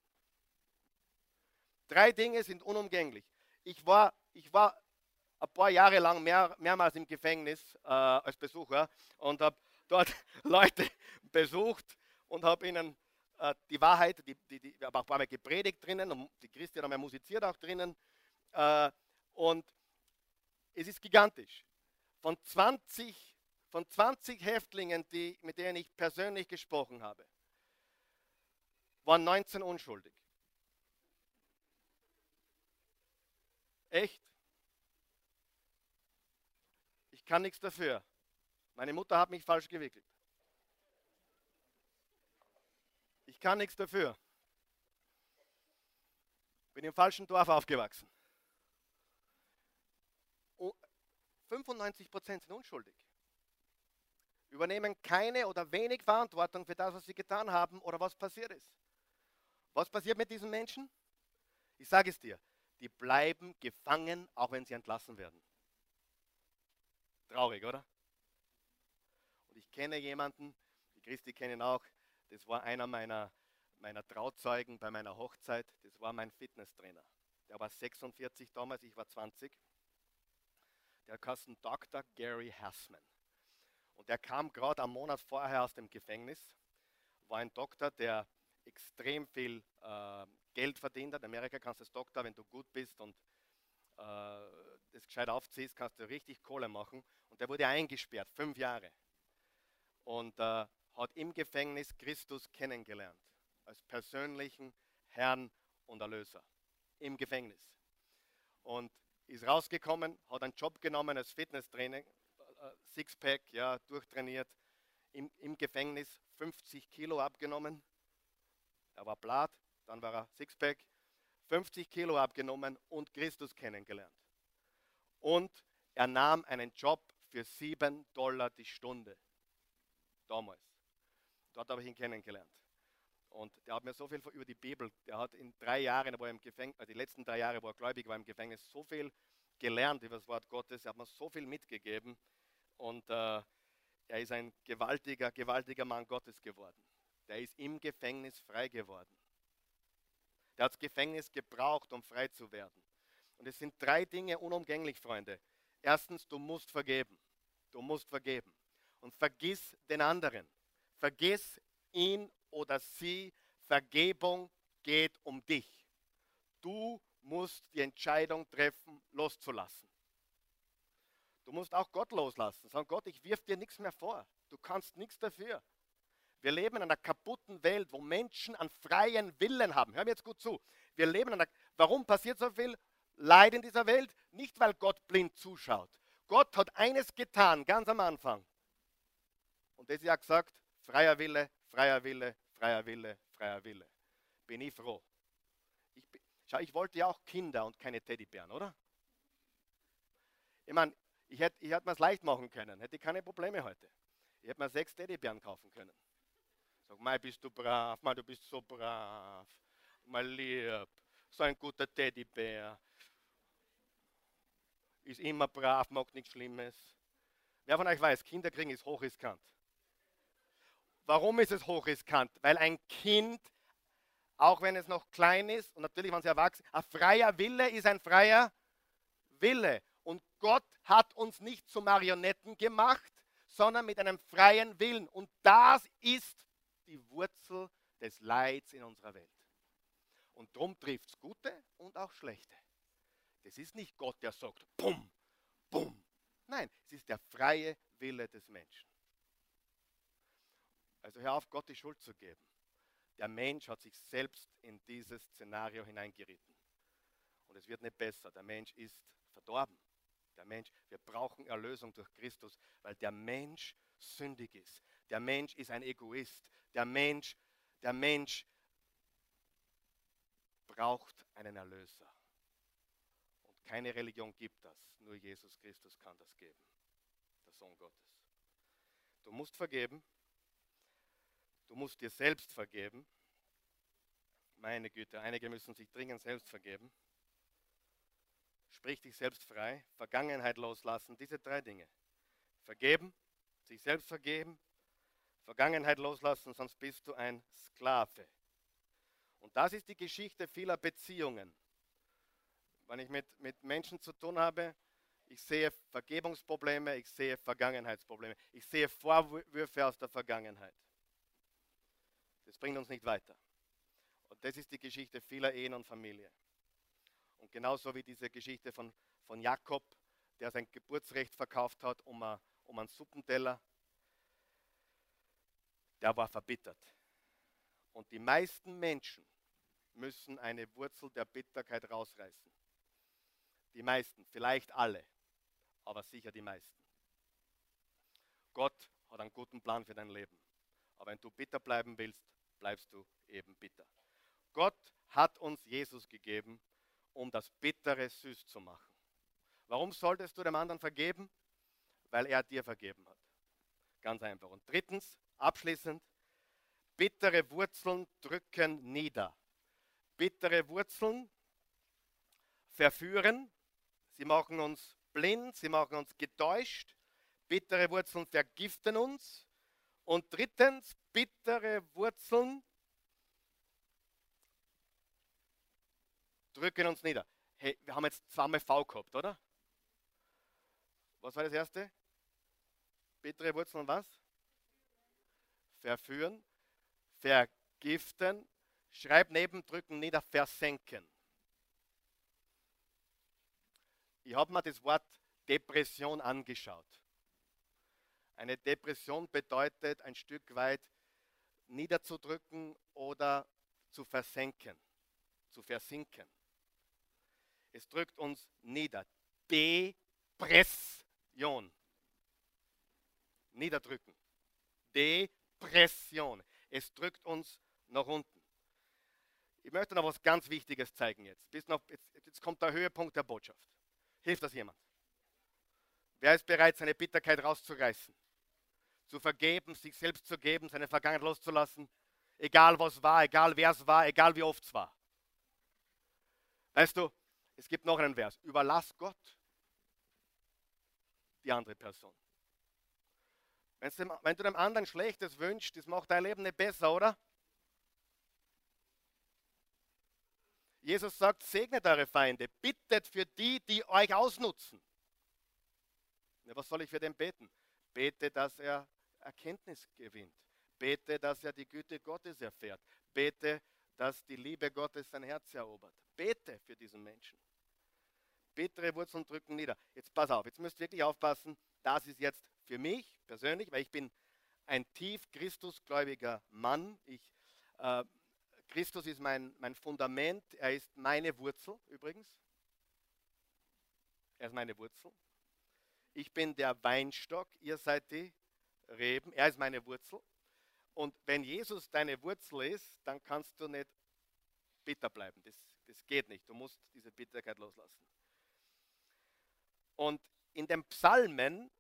Drei Dinge sind unumgänglich. Ich war, ich war ein paar Jahre lang mehr, mehrmals im Gefängnis äh, als Besucher und habe dort [laughs] Leute besucht und habe ihnen äh, die Wahrheit, die, die, die, habe auch ein paar Mal gepredigt drinnen und die Christian haben musiziert auch drinnen. Äh, und es ist gigantisch. Von 20 von 20 Häftlingen, die, mit denen ich persönlich gesprochen habe, waren 19 unschuldig. Echt? Ich kann nichts dafür. Meine Mutter hat mich falsch gewickelt. Ich kann nichts dafür. Bin im falschen Dorf aufgewachsen. 95% sind unschuldig übernehmen keine oder wenig Verantwortung für das, was sie getan haben oder was passiert ist. Was passiert mit diesen Menschen? Ich sage es dir, die bleiben gefangen, auch wenn sie entlassen werden. Traurig, oder? Und ich kenne jemanden, die Christi kennen auch, das war einer meiner, meiner Trauzeugen bei meiner Hochzeit, das war mein Fitnesstrainer. Der war 46 damals, ich war 20. Der heißt Dr. Gary Hassman. Und er kam gerade am Monat vorher aus dem Gefängnis, war ein Doktor, der extrem viel äh, Geld verdient hat. In Amerika kannst du als Doktor, wenn du gut bist und äh, das gescheit aufziehst, kannst du richtig Kohle machen. Und der wurde eingesperrt, fünf Jahre. Und äh, hat im Gefängnis Christus kennengelernt, als persönlichen Herrn und Erlöser. Im Gefängnis. Und ist rausgekommen, hat einen Job genommen als Fitnesstraining, äh, Sixpack, ja, durchtrainiert, im, im Gefängnis 50 Kilo abgenommen. Er war blatt, dann war er Sixpack, 50 Kilo abgenommen und Christus kennengelernt. Und er nahm einen Job für 7 Dollar die Stunde. Damals. Dort habe ich ihn kennengelernt. Und der hat mir so viel über die Bibel, der hat in drei Jahren, wo er im Gefängnis, äh, die letzten drei Jahre, wo er gläubig war im Gefängnis, so viel gelernt über das Wort Gottes, er hat mir so viel mitgegeben. Und äh, er ist ein gewaltiger, gewaltiger Mann Gottes geworden. Der ist im Gefängnis frei geworden. Der hat das Gefängnis gebraucht, um frei zu werden. Und es sind drei Dinge unumgänglich, Freunde. Erstens, du musst vergeben. Du musst vergeben. Und vergiss den anderen. Vergiss ihn oder sie. Vergebung geht um dich. Du musst die Entscheidung treffen, loszulassen. Du musst auch Gott loslassen. Sagen, Gott, ich wirf dir nichts mehr vor. Du kannst nichts dafür. Wir leben in einer kaputten Welt, wo Menschen einen freien Willen haben. Hör mir jetzt gut zu. Wir leben in einer. Warum passiert so viel Leid in dieser Welt? Nicht, weil Gott blind zuschaut. Gott hat eines getan, ganz am Anfang. Und das hat gesagt: freier Wille, freier Wille, freier Wille, freier Wille. Bin ich froh. Ich, schau, ich wollte ja auch Kinder und keine Teddybären, oder? Ich meine, ich hätte, ich hätte mir es leicht machen können, hätte keine Probleme heute. Ich hätte mir sechs Teddybären kaufen können. Sag, mal bist du brav, mal du bist so brav, mal lieb, so ein guter Teddybär. Ist immer brav, macht nichts Schlimmes. Wer von euch weiß, Kinder kriegen ist hochriskant. Warum ist es hochriskant? Weil ein Kind, auch wenn es noch klein ist, und natürlich, wenn sie erwachsen, ein freier Wille ist ein freier Wille. Und Gott hat uns nicht zu Marionetten gemacht, sondern mit einem freien Willen. Und das ist die Wurzel des Leids in unserer Welt. Und darum trifft es Gute und auch Schlechte. Das ist nicht Gott, der sagt, bumm, bumm. Nein, es ist der freie Wille des Menschen. Also hör auf, Gott die Schuld zu geben. Der Mensch hat sich selbst in dieses Szenario hineingeritten. Und es wird nicht besser. Der Mensch ist verdorben. Der Mensch, wir brauchen Erlösung durch Christus, weil der Mensch sündig ist. Der Mensch ist ein Egoist. Der Mensch, der Mensch braucht einen Erlöser. Und keine Religion gibt das. Nur Jesus Christus kann das geben. Der Sohn Gottes. Du musst vergeben. Du musst dir selbst vergeben. Meine Güte, einige müssen sich dringend selbst vergeben. Sprich dich selbst frei, Vergangenheit loslassen, diese drei Dinge. Vergeben, sich selbst vergeben, Vergangenheit loslassen, sonst bist du ein Sklave. Und das ist die Geschichte vieler Beziehungen. Wenn ich mit, mit Menschen zu tun habe, ich sehe Vergebungsprobleme, ich sehe Vergangenheitsprobleme, ich sehe Vorwürfe aus der Vergangenheit. Das bringt uns nicht weiter. Und das ist die Geschichte vieler Ehen und Familien. Und genauso wie diese Geschichte von, von Jakob, der sein Geburtsrecht verkauft hat um, a, um einen Suppenteller, der war verbittert. Und die meisten Menschen müssen eine Wurzel der Bitterkeit rausreißen. Die meisten, vielleicht alle, aber sicher die meisten. Gott hat einen guten Plan für dein Leben. Aber wenn du bitter bleiben willst, bleibst du eben bitter. Gott hat uns Jesus gegeben, um das Bittere süß zu machen. Warum solltest du dem anderen vergeben? Weil er dir vergeben hat. Ganz einfach. Und drittens, abschließend, bittere Wurzeln drücken nieder. Bittere Wurzeln verführen, sie machen uns blind, sie machen uns getäuscht. Bittere Wurzeln vergiften uns. Und drittens, bittere Wurzeln drücken uns nieder. Hey, wir haben jetzt zweimal V gehabt, oder? Was war das erste? Bittere Wurzeln und was? Verführen, vergiften, schreib neben drücken nieder, versenken. Ich habe mir das Wort Depression angeschaut. Eine Depression bedeutet ein Stück weit niederzudrücken oder zu versenken, zu versinken. Es drückt uns nieder. Depression. Niederdrücken. Depression. Es drückt uns nach unten. Ich möchte noch was ganz Wichtiges zeigen jetzt. Bis noch, jetzt, jetzt kommt der Höhepunkt der Botschaft. Hilft das jemand? Wer ist bereit, seine Bitterkeit rauszureißen? Zu vergeben, sich selbst zu geben, seine Vergangenheit loszulassen? Egal was war, egal wer es war, egal wie oft es war. Weißt du, es gibt noch einen Vers. Überlass Gott die andere Person. Wenn du dem anderen Schlechtes wünschst, das macht dein Leben nicht besser, oder? Jesus sagt, segnet eure Feinde, bittet für die, die euch ausnutzen. Ja, was soll ich für den beten? Bete, dass er Erkenntnis gewinnt. Bete, dass er die Güte Gottes erfährt. Bete, dass die Liebe Gottes sein Herz erobert. Bete für diesen Menschen. Bittere Wurzeln drücken nieder. Jetzt pass auf, jetzt müsst ihr wirklich aufpassen. Das ist jetzt für mich persönlich, weil ich bin ein tief Christusgläubiger Mann. Ich, äh, Christus ist mein, mein Fundament, er ist meine Wurzel übrigens. Er ist meine Wurzel. Ich bin der Weinstock, ihr seid die Reben, er ist meine Wurzel. Und wenn Jesus deine Wurzel ist, dann kannst du nicht bitter bleiben. Das, das geht nicht. Du musst diese Bitterkeit loslassen. Und in den Psalmen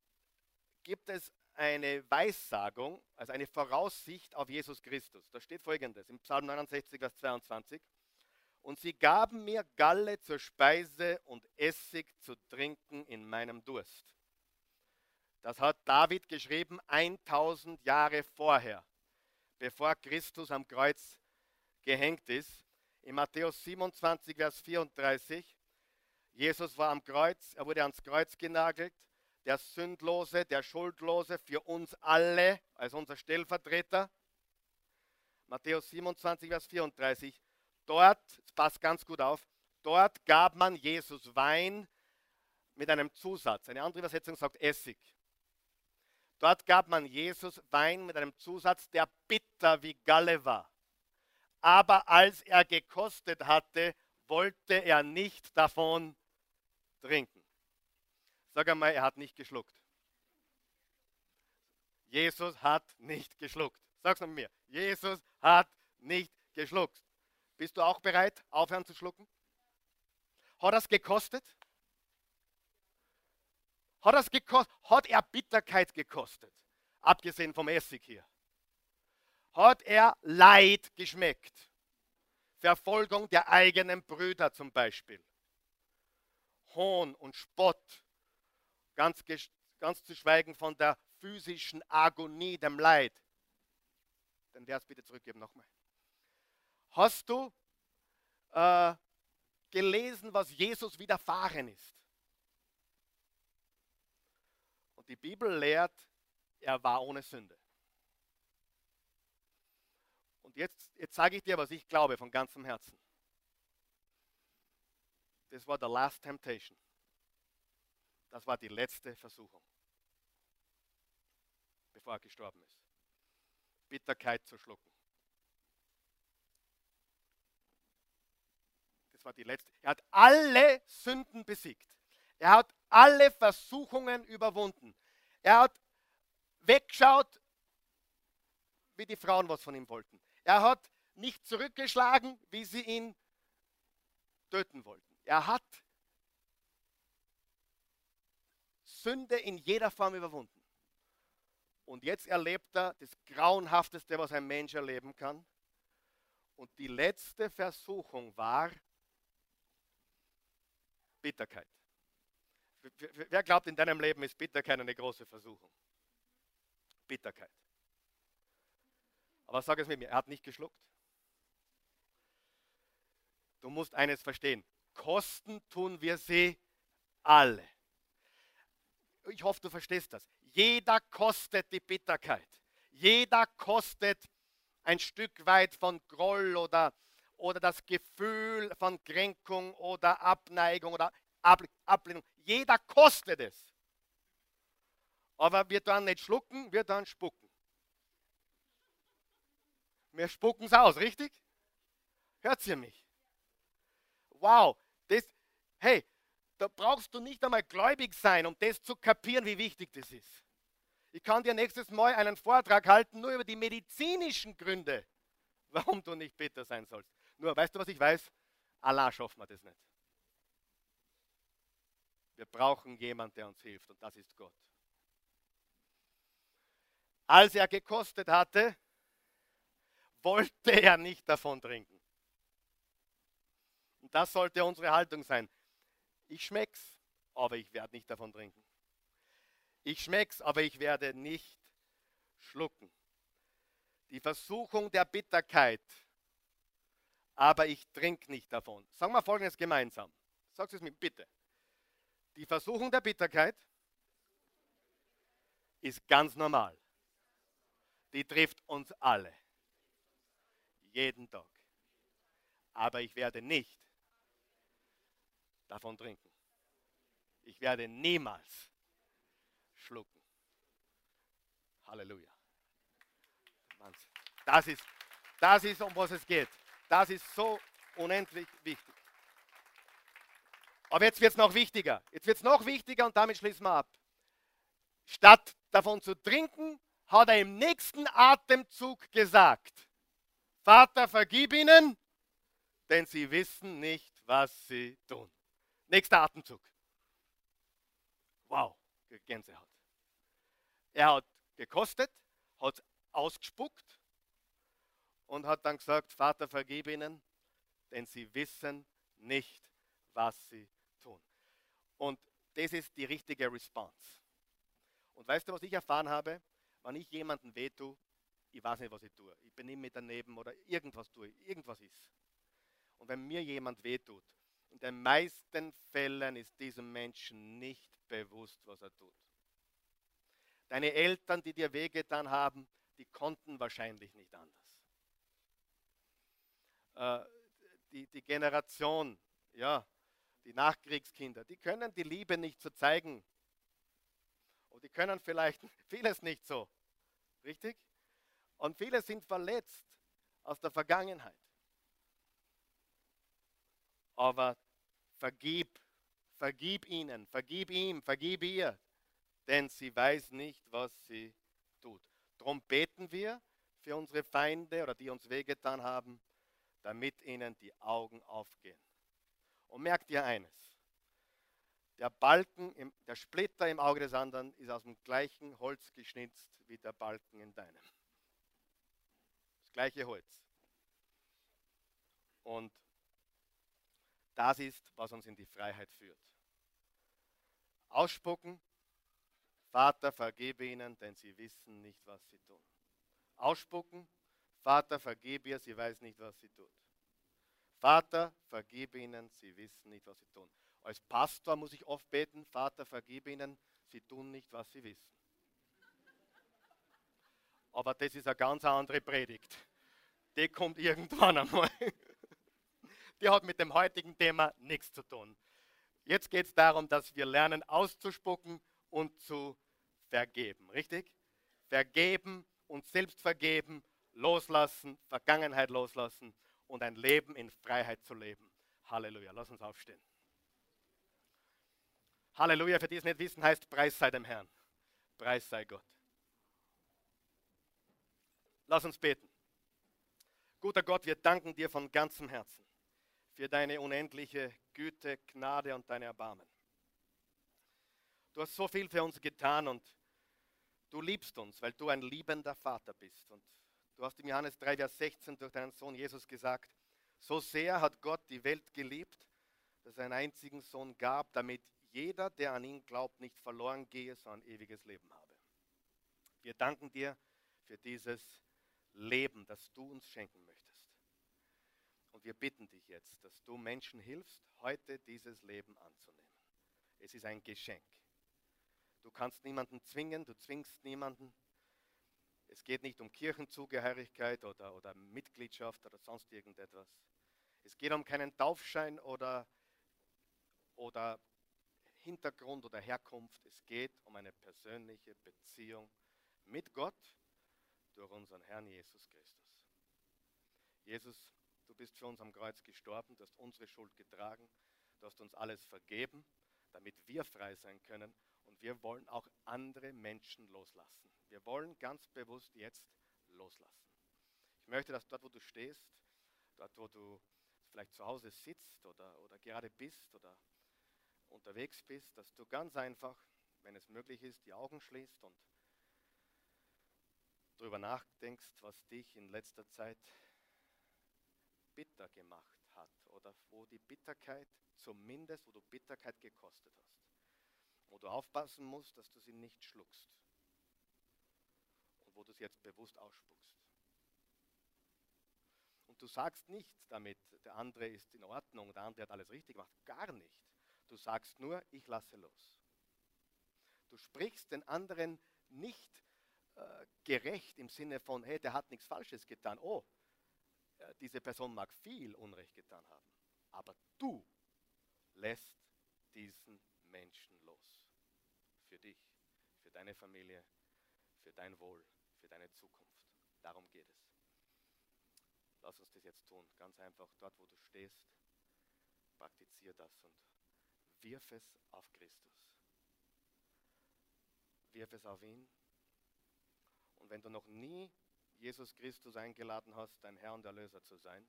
gibt es eine Weissagung, also eine Voraussicht auf Jesus Christus. Da steht folgendes im Psalm 69, Vers 22. Und sie gaben mir Galle zur Speise und Essig zu trinken in meinem Durst. Das hat David geschrieben 1000 Jahre vorher, bevor Christus am Kreuz gehängt ist. In Matthäus 27, Vers 34. Jesus war am Kreuz, er wurde ans Kreuz genagelt der Sündlose, der Schuldlose für uns alle als unser Stellvertreter. Matthäus 27, Vers 34. Dort, passt ganz gut auf, dort gab man Jesus Wein mit einem Zusatz. Eine andere Übersetzung sagt Essig. Dort gab man Jesus Wein mit einem Zusatz, der bitter wie Galle war. Aber als er gekostet hatte, wollte er nicht davon trinken. Sag einmal, er hat nicht geschluckt. Jesus hat nicht geschluckt. Sag's mit mir. Jesus hat nicht geschluckt. Bist du auch bereit, aufhören zu schlucken? Hat das gekostet? Hat, das gekostet? hat er Bitterkeit gekostet? Abgesehen vom Essig hier. Hat er Leid geschmeckt? Verfolgung der eigenen Brüder zum Beispiel. Hohn und Spott Ganz, ganz zu schweigen von der physischen Agonie, dem Leid. Den Vers bitte zurückgeben nochmal. Hast du äh, gelesen, was Jesus widerfahren ist? Und die Bibel lehrt, er war ohne Sünde. Und jetzt, jetzt sage ich dir, was ich glaube von ganzem Herzen. Das war the last temptation. Das war die letzte Versuchung, bevor er gestorben ist. Bitterkeit zu schlucken. Das war die letzte. Er hat alle Sünden besiegt. Er hat alle Versuchungen überwunden. Er hat weggeschaut, wie die Frauen was von ihm wollten. Er hat nicht zurückgeschlagen, wie sie ihn töten wollten. Er hat Sünde in jeder Form überwunden. Und jetzt erlebt er das Grauenhafteste, was ein Mensch erleben kann. Und die letzte Versuchung war Bitterkeit. Wer glaubt, in deinem Leben ist Bitterkeit eine große Versuchung? Bitterkeit. Aber sag es mit mir, er hat nicht geschluckt. Du musst eines verstehen. Kosten tun wir sie alle ich hoffe, du verstehst das. Jeder kostet die Bitterkeit. Jeder kostet ein Stück weit von Groll oder, oder das Gefühl von Kränkung oder Abneigung oder Ablehnung. Jeder kostet es. Aber wir dann nicht schlucken, wir dann spucken. Wir spucken es aus, richtig? Hört ihr mich? Wow, das, hey, da brauchst du nicht einmal gläubig sein, um das zu kapieren, wie wichtig das ist. Ich kann dir nächstes Mal einen Vortrag halten, nur über die medizinischen Gründe, [laughs] warum du nicht bitter sein sollst. Nur, weißt du, was ich weiß? Allah schafft mir das nicht. Wir brauchen jemanden, der uns hilft, und das ist Gott. Als er gekostet hatte, wollte er nicht davon trinken. Und das sollte unsere Haltung sein. Ich schmeck's, aber ich werde nicht davon trinken. Ich schmeck's, aber ich werde nicht schlucken. Die Versuchung der Bitterkeit, aber ich trinke nicht davon. Sagen wir folgendes gemeinsam. Sagt es mir bitte. Die Versuchung der Bitterkeit ist ganz normal. Die trifft uns alle. Jeden Tag. aber ich werde nicht davon trinken. Ich werde niemals schlucken. Halleluja. Das ist, das ist, um was es geht. Das ist so unendlich wichtig. Aber jetzt wird es noch wichtiger. Jetzt wird es noch wichtiger und damit schließen wir ab. Statt davon zu trinken, hat er im nächsten Atemzug gesagt, Vater, vergib ihnen, denn sie wissen nicht, was sie tun. Nächster Atemzug. Wow, Gänsehaut. Er hat gekostet, hat ausgespuckt und hat dann gesagt, Vater, vergib ihnen, denn sie wissen nicht, was sie tun. Und das ist die richtige Response. Und weißt du, was ich erfahren habe? Wenn ich jemanden wehtue, ich weiß nicht, was ich tue. Ich benehme mich daneben oder irgendwas tue, irgendwas ist. Und wenn mir jemand wehtut, in den meisten Fällen ist diesem Menschen nicht bewusst, was er tut. Deine Eltern, die dir wehgetan haben, die konnten wahrscheinlich nicht anders. Äh, die, die Generation, ja, die Nachkriegskinder, die können die Liebe nicht so zeigen. Und die können vielleicht [laughs] vieles nicht so. Richtig? Und viele sind verletzt aus der Vergangenheit. Aber vergib, vergib ihnen, vergib ihm, vergib ihr, denn sie weiß nicht, was sie tut. Darum beten wir für unsere Feinde oder die uns wehgetan haben, damit ihnen die Augen aufgehen. Und merkt ihr eines, der Balken, im, der Splitter im Auge des anderen ist aus dem gleichen Holz geschnitzt wie der Balken in deinem. Das gleiche Holz. Und das ist, was uns in die Freiheit führt. Ausspucken, Vater, vergebe ihnen, denn sie wissen nicht, was sie tun. Ausspucken, Vater, vergebe ihr, sie weiß nicht, was sie tut. Vater, vergib ihnen, sie wissen nicht, was sie tun. Als Pastor muss ich oft beten, Vater, vergib ihnen, sie tun nicht, was sie wissen. Aber das ist eine ganz andere Predigt. Die kommt irgendwann einmal. Die hat mit dem heutigen Thema nichts zu tun. Jetzt geht es darum, dass wir lernen auszuspucken und zu vergeben. Richtig? Vergeben und selbst vergeben, loslassen, Vergangenheit loslassen und ein Leben in Freiheit zu leben. Halleluja. Lass uns aufstehen. Halleluja. Für die es nicht wissen, heißt Preis sei dem Herrn. Preis sei Gott. Lass uns beten. Guter Gott, wir danken dir von ganzem Herzen für deine unendliche Güte, Gnade und deine Erbarmen. Du hast so viel für uns getan und du liebst uns, weil du ein liebender Vater bist. Und Du hast im Johannes 3, Vers 16 durch deinen Sohn Jesus gesagt, so sehr hat Gott die Welt geliebt, dass er einen einzigen Sohn gab, damit jeder, der an ihn glaubt, nicht verloren gehe, sondern ewiges Leben habe. Wir danken dir für dieses Leben, das du uns schenken möchtest. Und wir bitten dich jetzt, dass du Menschen hilfst, heute dieses Leben anzunehmen. Es ist ein Geschenk. Du kannst niemanden zwingen, du zwingst niemanden. Es geht nicht um Kirchenzugehörigkeit oder, oder Mitgliedschaft oder sonst irgendetwas. Es geht um keinen Taufschein oder, oder Hintergrund oder Herkunft. Es geht um eine persönliche Beziehung mit Gott durch unseren Herrn Jesus Christus. Jesus, du bist für uns am Kreuz gestorben, du hast unsere Schuld getragen, du hast uns alles vergeben, damit wir frei sein können und wir wollen auch andere Menschen loslassen. Wir wollen ganz bewusst jetzt loslassen. Ich möchte, dass dort, wo du stehst, dort, wo du vielleicht zu Hause sitzt oder, oder gerade bist oder unterwegs bist, dass du ganz einfach, wenn es möglich ist, die Augen schließt und darüber nachdenkst, was dich in letzter Zeit bitter gemacht hat oder wo die Bitterkeit, zumindest wo du Bitterkeit gekostet hast, wo du aufpassen musst, dass du sie nicht schluckst wo du es jetzt bewusst ausspuckst. Und du sagst nicht damit, der andere ist in Ordnung, der andere hat alles richtig gemacht. Gar nicht. Du sagst nur, ich lasse los. Du sprichst den anderen nicht äh, gerecht im Sinne von, hey, der hat nichts Falsches getan. Oh, diese Person mag viel Unrecht getan haben, aber du lässt diesen Menschen los. Für dich, für deine Familie, für dein Wohl, für deine Zukunft. Darum geht es. Lass uns das jetzt tun. Ganz einfach dort, wo du stehst, praktiziere das und wirf es auf Christus. Wirf es auf ihn. Und wenn du noch nie Jesus Christus eingeladen hast, dein Herr und Erlöser zu sein,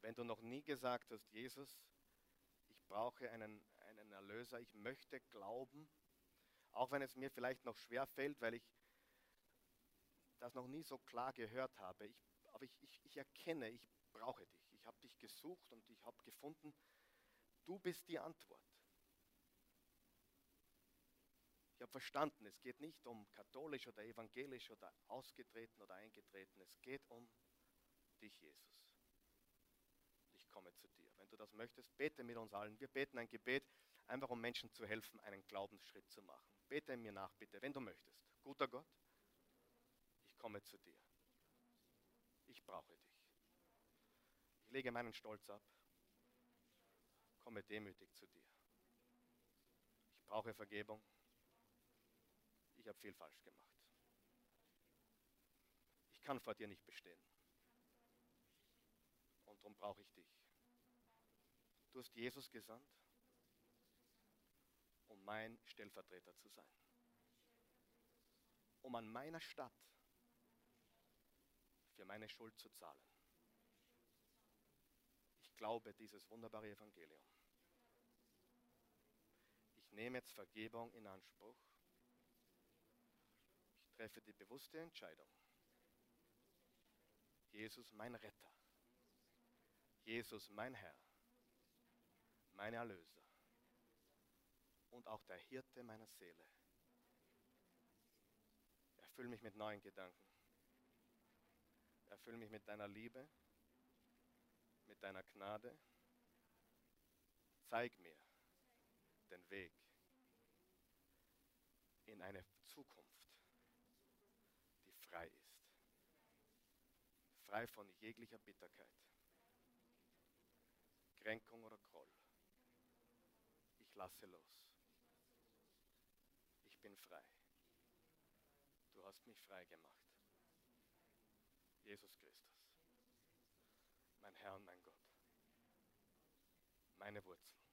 wenn du noch nie gesagt hast, Jesus, ich brauche einen, einen Erlöser, ich möchte glauben, auch wenn es mir vielleicht noch schwer fällt, weil ich das noch nie so klar gehört habe, ich, aber ich, ich, ich erkenne, ich brauche dich. Ich habe dich gesucht und ich habe gefunden, du bist die Antwort. Ich habe verstanden, es geht nicht um katholisch oder evangelisch oder ausgetreten oder eingetreten. Es geht um dich, Jesus. Ich komme zu dir. Wenn du das möchtest, bete mit uns allen. Wir beten ein Gebet, einfach um Menschen zu helfen, einen Glaubensschritt zu machen. Bete mir nach, bitte, wenn du möchtest. Guter Gott, ich komme zu dir. Ich brauche dich. Ich lege meinen Stolz ab. Komme demütig zu dir. Ich brauche Vergebung ich habe viel falsch gemacht. Ich kann vor dir nicht bestehen. Und darum brauche ich dich. Du hast Jesus gesandt, um mein Stellvertreter zu sein. Um an meiner Stadt für meine Schuld zu zahlen. Ich glaube dieses wunderbare Evangelium. Ich nehme jetzt Vergebung in Anspruch treffe die bewusste Entscheidung. Jesus mein Retter. Jesus mein Herr. Mein Erlöser. Und auch der Hirte meiner Seele. Erfüll mich mit neuen Gedanken. Erfüll mich mit deiner Liebe, mit deiner Gnade. Zeig mir den Weg in eine Zukunft frei ist. Frei von jeglicher Bitterkeit, Kränkung oder Groll. Ich lasse los. Ich bin frei. Du hast mich frei gemacht. Jesus Christus, mein Herr und mein Gott, meine Wurzel.